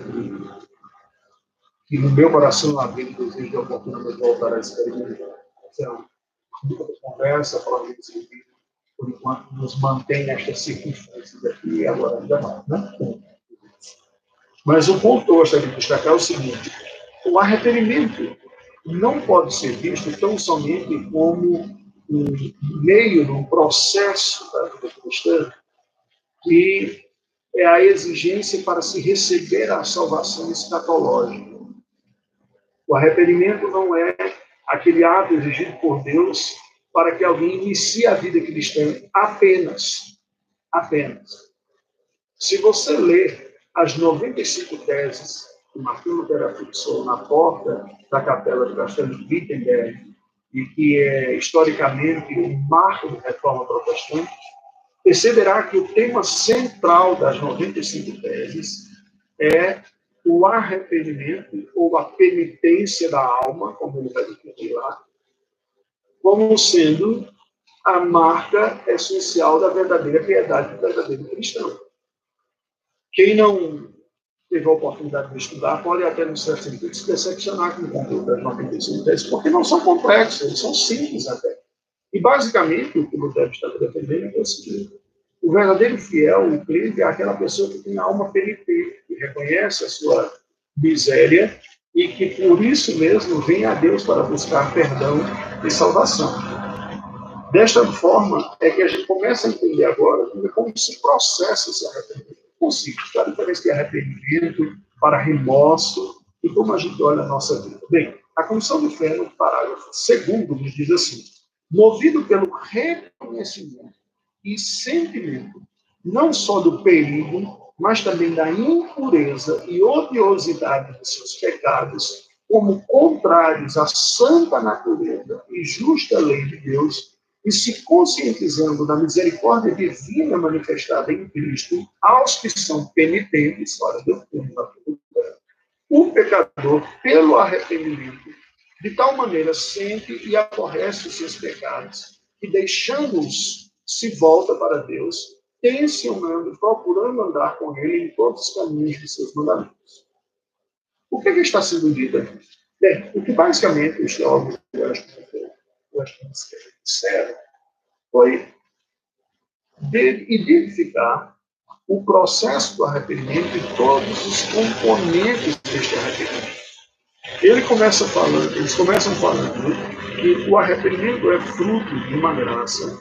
e no meu coração havia desejo de oportunidade de voltar a experimentar. Então, muita conversa, falando desse vídeo, por enquanto nos mantém nestas circunstâncias aqui e agora ainda mais. Né? Mas o ponto que eu gostaria de destacar é o seguinte: o arrependimento não pode ser visto tão somente como um meio, num processo da vida cristã, que é a exigência para se receber a salvação escatológica. O arrependimento não é aquele ato exigido por Deus para que alguém inicie a vida cristã apenas. Apenas. Se você ler as 95 teses que Martin Lutero fixou na porta da capela de Castelo de Wittenberg, e que é historicamente um marco de reforma protestante, perceberá que o tema central das 95 teses é o arrependimento ou a penitência da alma, como ele vai definir lá, como sendo a marca essencial da verdadeira piedade do verdadeiro cristão. Quem não teve a oportunidade de estudar pode até, no certo sentido, se decepcionar com o conteúdo das 95 teses, porque não são complexos, eles são simples até. E, basicamente, o que o Lutero está defendendo é o seguinte: O verdadeiro fiel, o crente, é aquela pessoa que tem a alma penitente, que reconhece a sua miséria e que por isso mesmo vem a Deus para buscar perdão e salvação. Desta forma é que a gente começa a entender agora como se processa esse arrependimento. Consigo, a diferença de arrependimento para remorso e como a gente olha a nossa vida. Bem, a Comissão de Fé, no parágrafo segundo, nos diz assim: movido pelo reconhecimento e sentimento, não só do perigo, mas também da impureza e odiosidade de seus pecados, como contrários à santa natureza e justa lei de Deus, e se conscientizando da misericórdia divina manifestada em Cristo aos que são penitentes, fora do fundo o pecador, pelo arrependimento, de tal maneira sente e aborrece os seus pecados, e deixando-os, se volta para Deus, tensionando, procurando andar com Ele em todos os caminhos de seus mandamentos. O que, é que está sendo dito aqui? Bem, o que basicamente os que disseram, foi identificar o processo do arrependimento e todos os componentes deste arrependimento. Ele começa falando, eles começam falando que o arrependimento é fruto de uma graça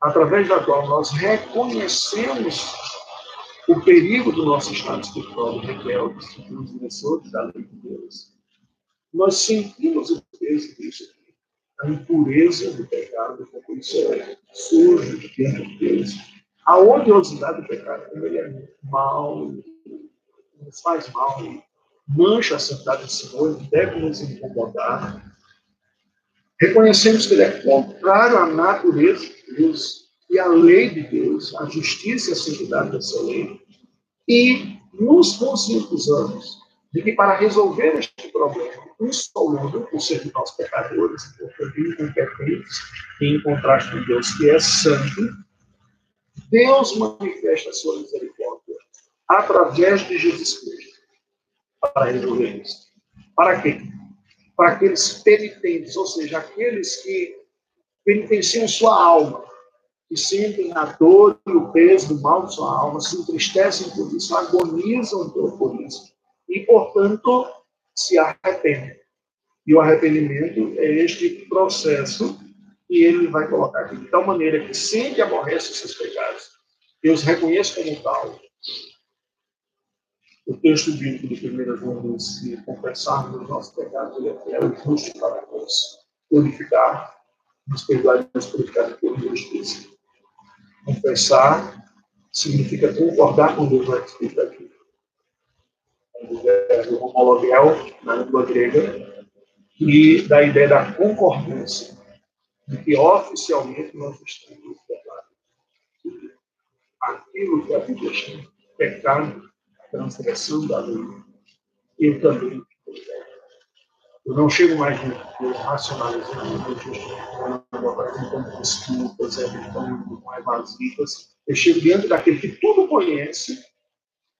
através da qual nós reconhecemos o perigo do nosso estado espiritual de rebeldes, transgressores da lei de Deus. Nós sentimos o peso disso aqui, a impureza do pecado, como isso é sujo diante de Deus, a odiosidade do pecado, como ele é mal, nos faz mal, mancha a santidade do Senhor, deve nos incomodar. Reconhecemos que ele é contrário à natureza de Deus e à lei de Deus, à justiça e à santidade dessa lei, e nos conscientizamos de que para resolver este problema, um só mundo, por ser de nós pecadores, incompetentes, em contraste com Deus que é santo, Deus manifesta a sua misericórdia através de Jesus Cristo para resolver isso. Para quê? Para aqueles penitentes, ou seja, aqueles que penitenciam sua alma, que sentem a dor e o peso do mal de sua alma, se entristecem por isso, agonizam por isso, e, portanto, se arrependem. E o arrependimento é este processo que ele vai colocar aqui, de tal maneira que sente e aborrece os seus pecados, Deus reconhece como tal. O texto bíblico de 1 João diz: se confessarmos os nossos pecados, ele é fiel e justo para nos purificar, nos perdoar e nos purificar de toda justiça. Confessar significa concordar com Deus, vai escrito aqui. O verbo homologuel, na língua grega, e da ideia da concordância, de que oficialmente nós estamos perdoados. Aquilo que a Bíblia chama pecado, transgressão da lei, eu também eu não chego mais Deus racionalizando, justificando, apresentando desculpas, evitando evasivas. Eu chego diante daquele que tudo conhece,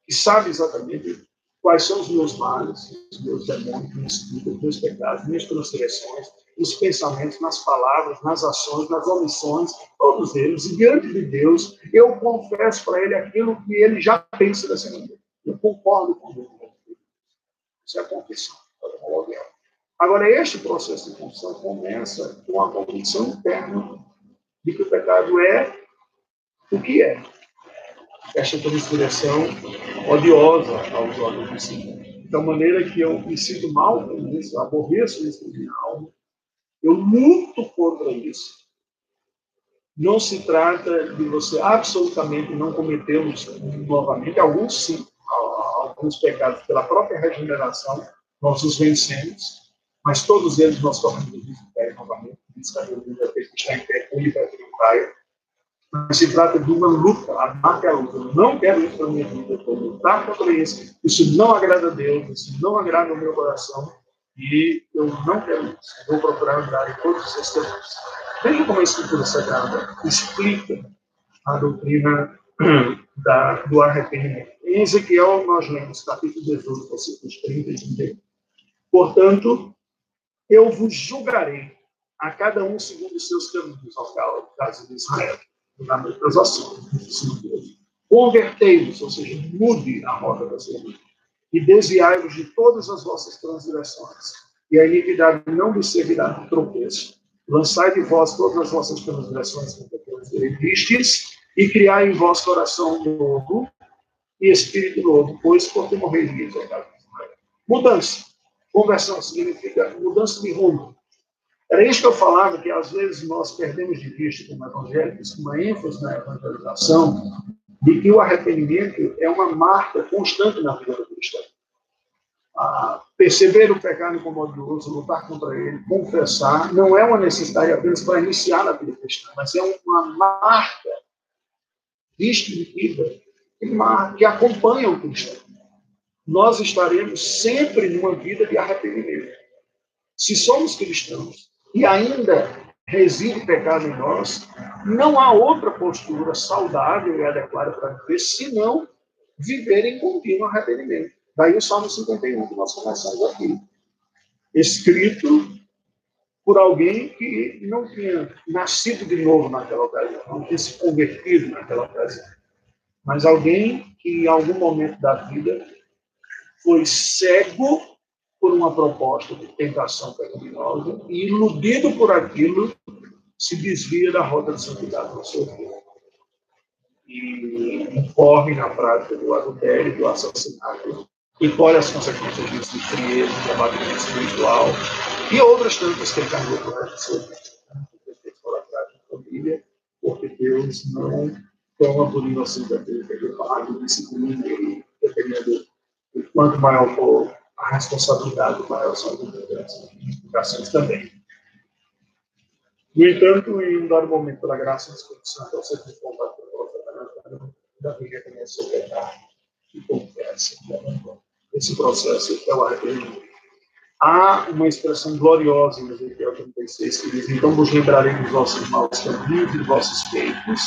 que sabe exatamente quais são os meus males, os meus demônios, minhas os meus pecados, minhas transgressões, os pensamentos, nas palavras, nas ações, nas omissões, todos eles. E diante de Deus, eu confesso para ele aquilo que ele já pensa dessa maneira. Eu concordo com ele. Isso é a confissão. Agora, este processo de confissão começa com a convicção interna de que o pecado é o que é. Esta transgressão odiosa aos olhos do Senhor. Tal maneira que eu me sinto mal com isso, aborreço isso de minha alma, eu luto contra isso. Não se trata de você absolutamente não cometê-los novamente, alguns sim, alguns pecados pela própria regeneração, nós os vencemos, mas todos eles nós tornamos de pé novamente, diz a Bíblia que está em pé, ele não caia. Mas se trata de uma luta, a marca é a luta. Eu não quero isso para minha vida, vou lutar contra isso. Isso não agrada a Deus, isso não agrada ao meu coração, e eu não quero isso. Vou procurar andar em todos os seus caminhos. Veja como a Escritura Sagrada explica a doutrina da, do arrependimento. Em Ezequiel, nós lemos capítulo 18, versículos 30 e 31. Portanto, eu vos julgarei a cada um segundo os seus caminhos, ao caso de Israel. das ações. Convertei-vos, ou seja, mude a rota da sua vida. E desviai-vos de todas as vossas transgressões. E a iniquidade não lhe servirá de tropeço. Lançai de vós todas as vossas transgressões contra vistes, e criai em vós coração novo e espírito novo, pois porque morreria, Mudança. Conversão significa mudança de rumo. Era isso que eu falava, que às vezes nós perdemos de vista como evangélicos, uma ênfase na evangelização, de que o arrependimento é uma marca constante na vida do cristão. Ah, perceber o pecado incomodioso, lutar contra ele, confessar, não é uma necessidade apenas para iniciar na vida cristã, mas é uma marca distintiva que acompanha o cristão. Nós estaremos sempre numa vida de arrependimento. Se somos cristãos e ainda reside pecado em nós, não há outra postura saudável e adequada para viver senão viver em contínuo arrependimento. Daí o Salmo 51 que nós começamos aqui. Escrito por alguém que não tinha nascido de novo naquela ocasião, não tinha se convertido naquela ocasião. Mas alguém que em algum momento da vida foi cego por uma proposta de tentação pecaminosa e, iludido por aquilo, se desvia da rota de santidade do seu vida. E incorre na prática do adultério, do assassinato, e colhe as consequências disso de frieza, de abatimento espiritual e outras tantas que seu vida. Por atrás da família, porque Deus não toma por que é pago, disciplina e dependendo de quanto maior for a responsabilidade, maior são as implicações também. No entanto, em um dado momento, pela graça do Espírito Santo, ao ser confrontado pelo profeta Davi reconhece o pecado e confessa esse processo é o arrependimento. Há uma expressão gloriosa em Ezequiel 36 que diz: Então vos lembrarei dos vossos maus caminhos dos vossos feitos,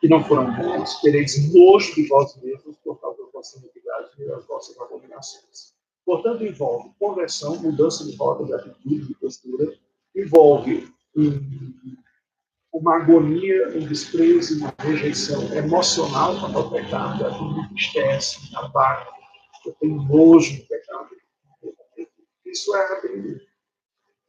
que não foram bons, tereis nojo de vós mesmos por causa da vossa iniquidade e das vossas abominações. Portanto, envolve conversão, mudança de rota, de atitude, de postura, envolve um, uma agonia, um desprezo, uma rejeição emocional quanto ao pecado, aquilo me entristece, abate, eu tenho nojo do pecado. Isso é arrependimento.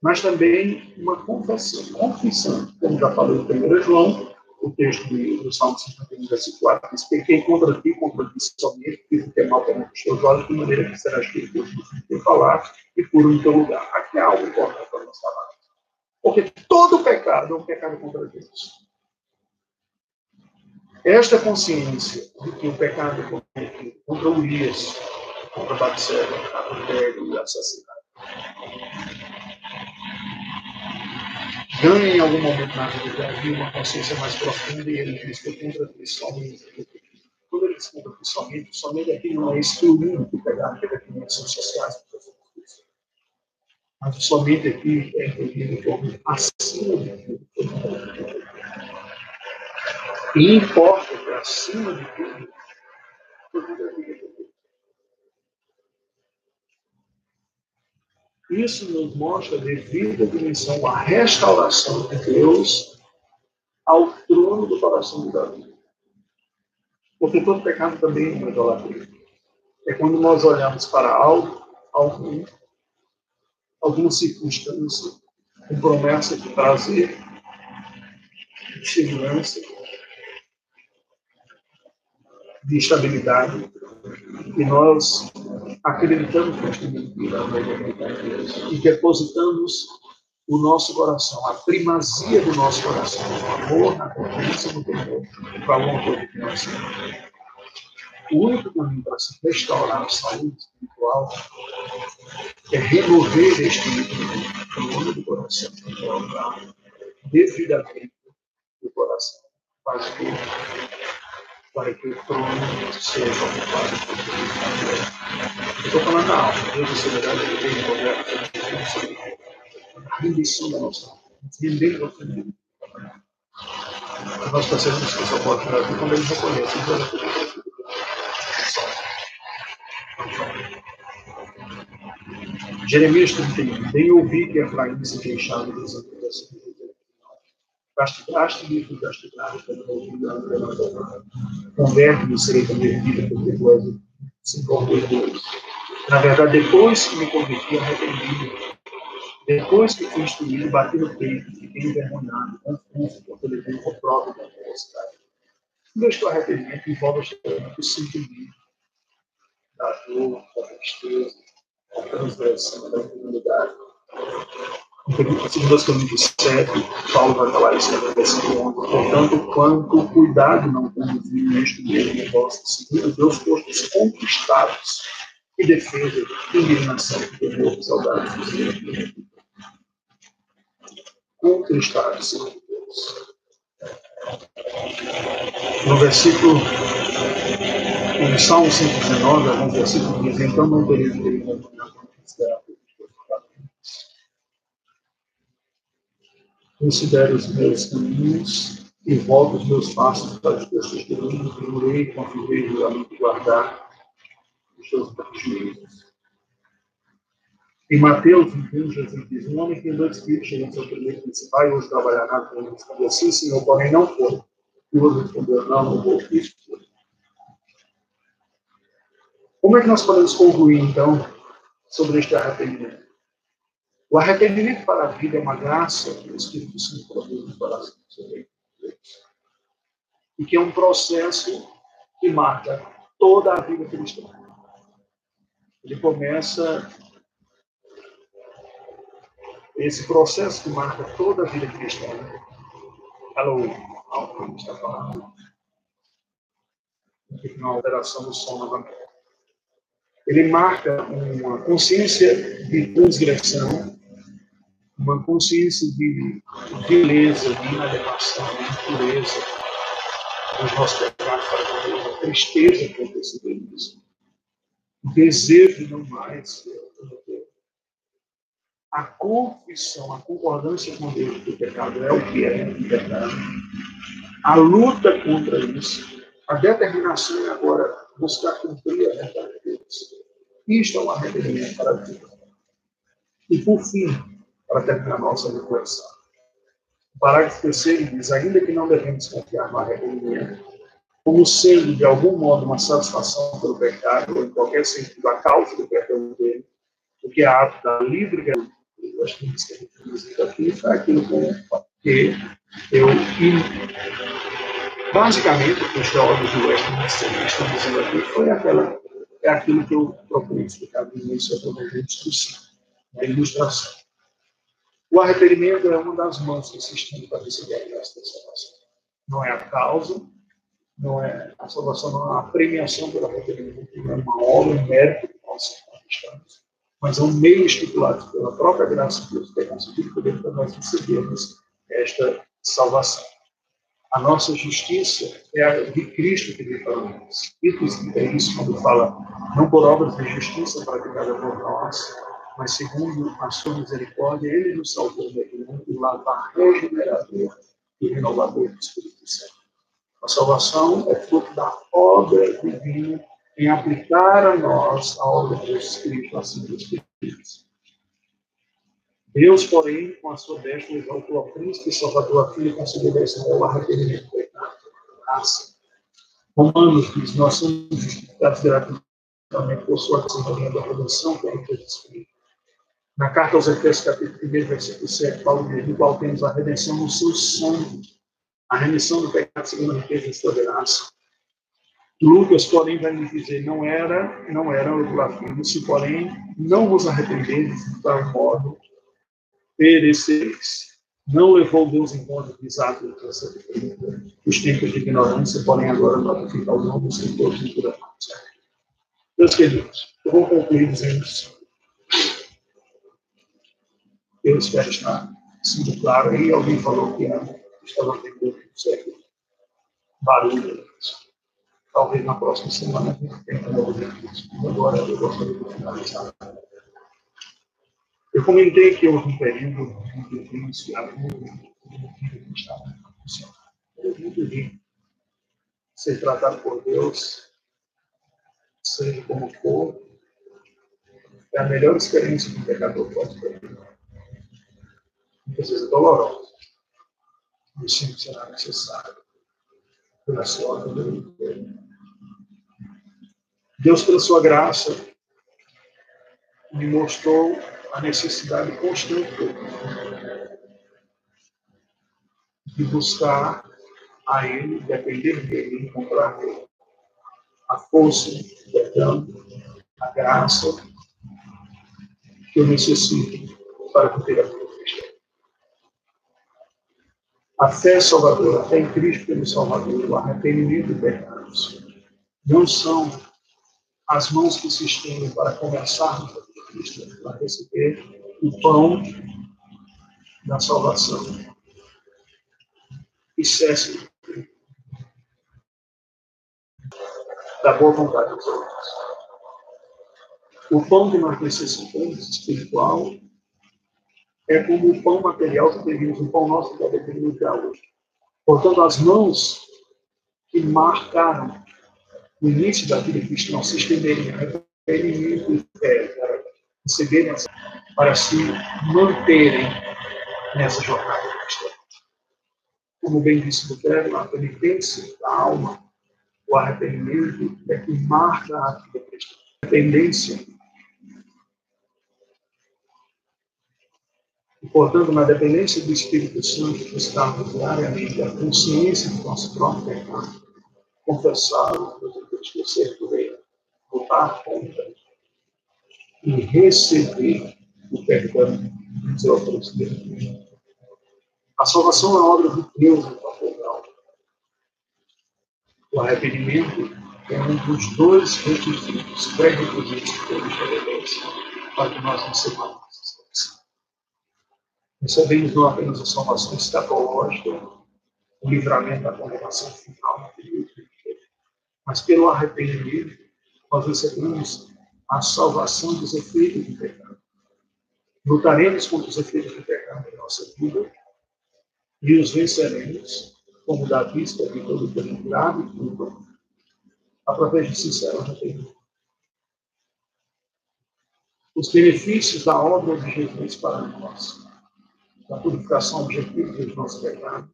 Mas também uma confissão, confissão, como já falei em 1 João, o texto do Salmo 51, versículo 4, diz: Pequei contra ti, contra ti somente, fiz o que é mal perante os teus olhos, de maneira que serás feito Deus no teu falar e puro no teu lugar. Aqui há algo importante para nós falar. Porque todo pecado é um pecado contra Deus. Esta consciência de que o pecado é cometido contra Urias, contra Batseba, adultério e assassinato, ganha em algum momento na vida de Davi uma consciência mais profunda e ele diz que contra ti somente. Quando ele diz contra ti somente, somente aqui não é excluindo pecado, que é definições sociais, mas o somente aqui é entendido como acima de tudo. E importa que acima de tudo, Isso nos mostra a devida dimensão, a restauração de Deus ao trono do coração de Davi. Porque todo pecado também é uma idolatria. É quando nós olhamos para algo, algum, alguma circunstância, com promessa de prazer, de segurança, de estabilidade, e nós acreditamos e depositamos o nosso coração, a primazia do nosso coração, o amor, na confiança no temor, para o amor de nós O único caminho para se restaurar a saúde espiritual é remover este trono do coração, devidamente o coração, para que para que o trono seja ocupado por Deus. Estou falando da alma, Deus é soberano, ele tem governo, a rendição da nossa alma, render o nosso inimigo. Nós percebemos que essa oportunidade quando ele reconhece o Deus Jeremias 31. Bem ouvi que Efraim se queixava dos acontecimentos castigaste-me e fui castigado pelo Converte-me e serei convertido, tu és sem Deus. Na verdade, depois que me converti, arrependi depois que fui instruído, bati no peito, fiquei envergonhado, confuso, porque eu levei o próprio da. O meu arrependimento envolve o sentimento da dor, da tristeza, da transgressão, da infidelidade. Segundo as Coríntios 7, Paulo vai falar isso no versículo 11. Portanto, quanto cuidado não conduzir neste mesmo negócio, segundo Deus postos conquistados e defesa, indignação, temor, saudade contristados de Deus. No versículo, no Salmo 119, alguns versículos dizem, então não teria que considerar Considere os meus caminhos e volto os meus passos para os teus testemunhos, e com a fidelidade guardar os teus prejuízos. Em Mateus 21, Jesus diz: Um homem tem dois filhos, chegou ao seu primeiro e disse: Vai hoje trabalhar nada. Ele respondeu: assim, senhor, porém não foi. E o outro respondeu: Não, não vou. Isso foi. Como é que nós podemos concluir, então, sobre este arrependimento? O arrependimento para a vida é uma graça que o Espírito Santo produz no coração E que é um processo que marca toda a vida cristã. Ele começa esse processo que marca toda a vida cristã. Alô, algo está falando. Uma alteração do som novamente. Ele marca uma consciência de transgressão, uma consciência de beleza, de inadequação, de impureza dos nossos pecados para Deus, a tristeza que aconteceu isso. O desejo de não mais a confissão, a concordância com Deus do pecado é o que é o. A luta contra isso, a determinação é agora buscar cumprir a verdade de Deus. Isto é um arrependimento para a vida. E por fim, para terminar nossa reflexão. O parágrafo terceiro diz: ainda que não devemos confiar no arrependimento, como sendo de algum modo uma satisfação pelo pecado, ou em qualquer sentido a causa do perdão dele, o que é ato da livre eu acho que isso que a gente diz aqui foi aquilo que eu. basicamente, o que os teólogos do Westminster estão dizendo aqui foi aquela, é aquilo que eu procurei explicar no início da discussão, da ilustração. O arrependimento é uma das mãos que se estende para receber a graça da salvação. Não é a causa, não é a salvação, não é a premiação pelo arrependimento, não é uma obra, um mérito nós conquistamos mas é um meio estipulado pela própria graça de Deus que é conseguido poder para nós recebermos esta salvação. A nossa justiça é a de Cristo que veio para nós. E é isso quando fala, não por obras de justiça praticada por nós, mas segundo a sua misericórdia, ele nos salvou daquele mundo lavar regenerador e renovador do Espírito Santo. A salvação é fruto da obra divina em aplicar a nós a obra de Jesus Cristo, assim dos Espíritos. Deus, porém, com a sua destra, exaltou a príncipe e salvador a filha a Israel o arrependimento do pecado. Graça. Romanos diz: Nós somos justificados gratuitamente por sua testemunha da redenção em Jesus Cristo. Na carta aos Efésios, capítulo 1, versículo 7, Paulo diz: Do qual temos a redenção no seu sangue, a remissão do pecado segundo a riqueza de sua graça Lucas, porém, vai nos dizer, não era, não era o blasfemo, se porém não vos arrependeis de tal modo, perecereis. Não levou Deus em conta os atos os tempos de ignorância, porém agora notificar o nome dos todos de toda parte. Meus queridos, eu vou concluir dizendo isso. Eu espero estar sendo claro aí. Alguém falou que estava tendo certo barulho. Talvez na próxima semana a gente tenha um Agora eu gostaria de finalizar. Eu comentei que houve um período em que eu fui iniciado no estava Eu muito de ser tratado por Deus, seja como for, é a melhor experiência que um pecador pode ter. Muitas vezes dolorosa, e sempre será necessário pela sua vida. Deus, pela sua graça, me mostrou a necessidade constante de buscar a Ele, depender dele, encontrar nele a força, o perdão, a graça que eu necessito para viver a vida. A fé salvadora, a fé em Cristo pelo Salvador, o arrependimento de pecados, não são as mãos que se estendem para conversarmos com Cristo, para receber o pão da salvação. E cesse da boa vontade dos outros. O pão que nós necessitamos, espiritual, é como o pão material que teríamos, o pão nosso que devemos ter hoje. Portanto, as mãos que marcaram o início da vida cristã se estenderem a arrependimento e fé, para receberem para se manterem nessa jornada cristã. Como bem disse Lutero, a penitência da alma o arrependimento é que marca a vida cristã. A dependência. Portanto, na dependência do Espírito Santo, buscarmos diariamente a consciência do nosso próprio pecado, confessá-lo, esquecer por ele, lutar contra e receber o perdão dos outros Deus. A salvação é obra de Deus em o arrependimento é um dos dois requisitos, pré-requisitos que para que nós essa salvação. Recebemos não apenas a salvação escatológica, o livramento da condenação final, mas pelo arrependimento nós recebemos a salvação dos efeitos do pecado. Lutaremos contra os efeitos do pecado em nossa vida e os venceremos como Davi escreveu todo pelo grave e tudo, através de sincero arrependimento. Os benefícios da obra de Jesus para nós, da purificação objetiva dos nossos pecados,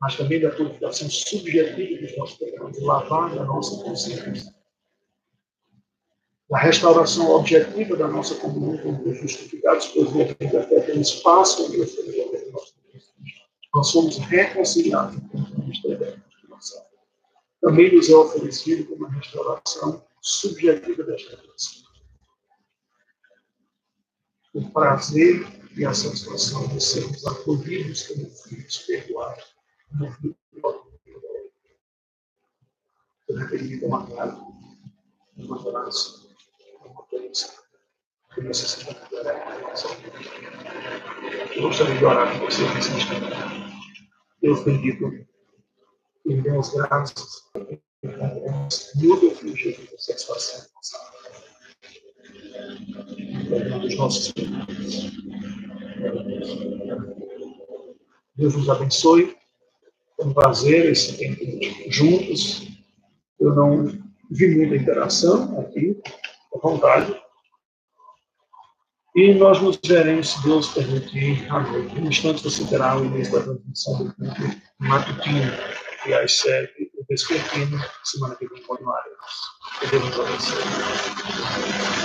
mas também da purificação subjetiva dos nossos pecados, lavar a nossa consciência, da restauração objetiva da nossa comunhão com Deus, justificados por Deus, até pelo espaço em Deus, nós somos reconciliados com Cristo restauração. Também nos é oferecido como uma restauração subjetiva desta relação. O prazer e a satisfação de sermos acolhidos como filhos perdoados, como filhos eu a uma casa, uma graça, uma bênção, que orar Eu gostaria de orar com você nesse instante. Deus bendito, e demos graças, muda o jeito de satisfação dos nossos pecados. Deus nos abençoe. Um prazer esse tempo juntos. Eu não vi muita interação aqui, à vontade. E nós nos veremos, se Deus permitir, à noite. No instante você terá o início da transmissão do culto matutino e às sete, o vespertino, semana que vem continuaremos. Que Deus nos abençoe.